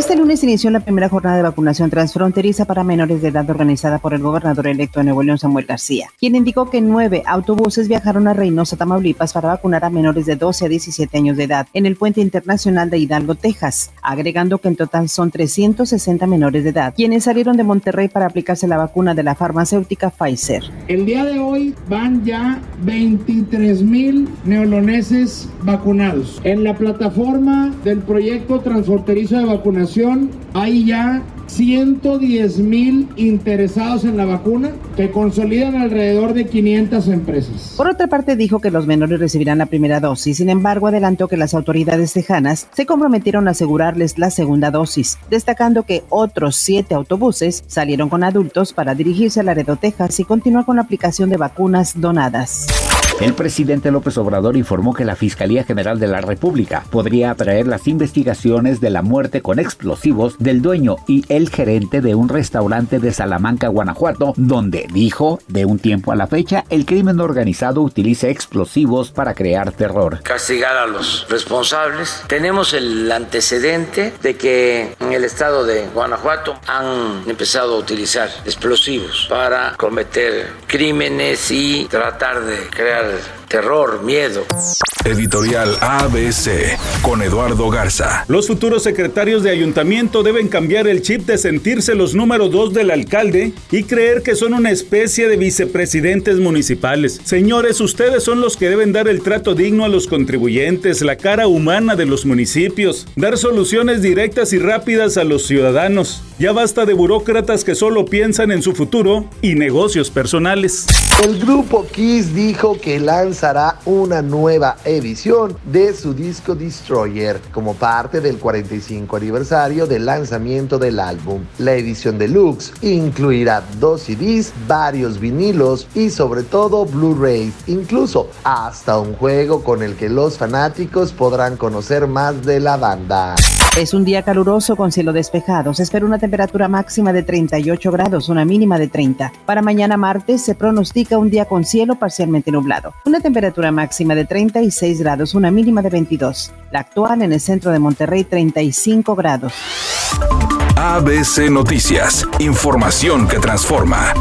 Este lunes inició la primera jornada de vacunación transfronteriza para menores de edad organizada por el gobernador electo de Nuevo León, Samuel García, quien indicó que nueve autobuses viajaron a Reynosa, Tamaulipas, para vacunar a menores de 12 a 17 años de edad en el puente internacional de Hidalgo, Texas, agregando que en total son 360 menores de edad, quienes salieron de Monterrey para aplicarse la vacuna de la farmacéutica Pfizer. El día de hoy van ya 23 mil neoloneses vacunados. En la plataforma del proyecto transfronterizo de vacunación, hay ya 110 mil interesados en la vacuna que consolidan alrededor de 500 empresas. Por otra parte, dijo que los menores recibirán la primera dosis. Sin embargo, adelantó que las autoridades tejanas se comprometieron a asegurarles la segunda dosis, destacando que otros siete autobuses salieron con adultos para dirigirse a Laredo, Texas y continuar con la aplicación de vacunas donadas. El presidente López Obrador informó que la Fiscalía General de la República podría atraer las investigaciones de la muerte con explosivos del dueño y el gerente de un restaurante de Salamanca, Guanajuato, donde dijo, de un tiempo a la fecha, el crimen organizado utiliza explosivos para crear terror. Castigar a los responsables. Tenemos el antecedente de que en el estado de Guanajuato han empezado a utilizar explosivos para cometer crímenes y tratar de crear terror, miedo. Editorial ABC con Eduardo Garza. Los futuros secretarios de ayuntamiento deben cambiar el chip de sentirse los número dos del alcalde y creer que son una especie de vicepresidentes municipales. Señores, ustedes son los que deben dar el trato digno a los contribuyentes, la cara humana de los municipios, dar soluciones directas y rápidas a los ciudadanos. Ya basta de burócratas que solo piensan en su futuro y negocios personales. El grupo Kiss dijo que lanzará una nueva edición de su disco Destroyer como parte del 45 aniversario del lanzamiento del álbum. La edición deluxe incluirá dos CDs, varios vinilos y sobre todo Blu-rays, incluso hasta un juego con el que los fanáticos podrán conocer más de la banda. Es un día caluroso con cielo despejado. Se espera una temperatura máxima de 38 grados, una mínima de 30. Para mañana martes se pronostica un día con cielo parcialmente nublado. Una temperatura máxima de 36 grados, una mínima de 22. La actual en el centro de Monterrey 35 grados. ABC Noticias, información que transforma.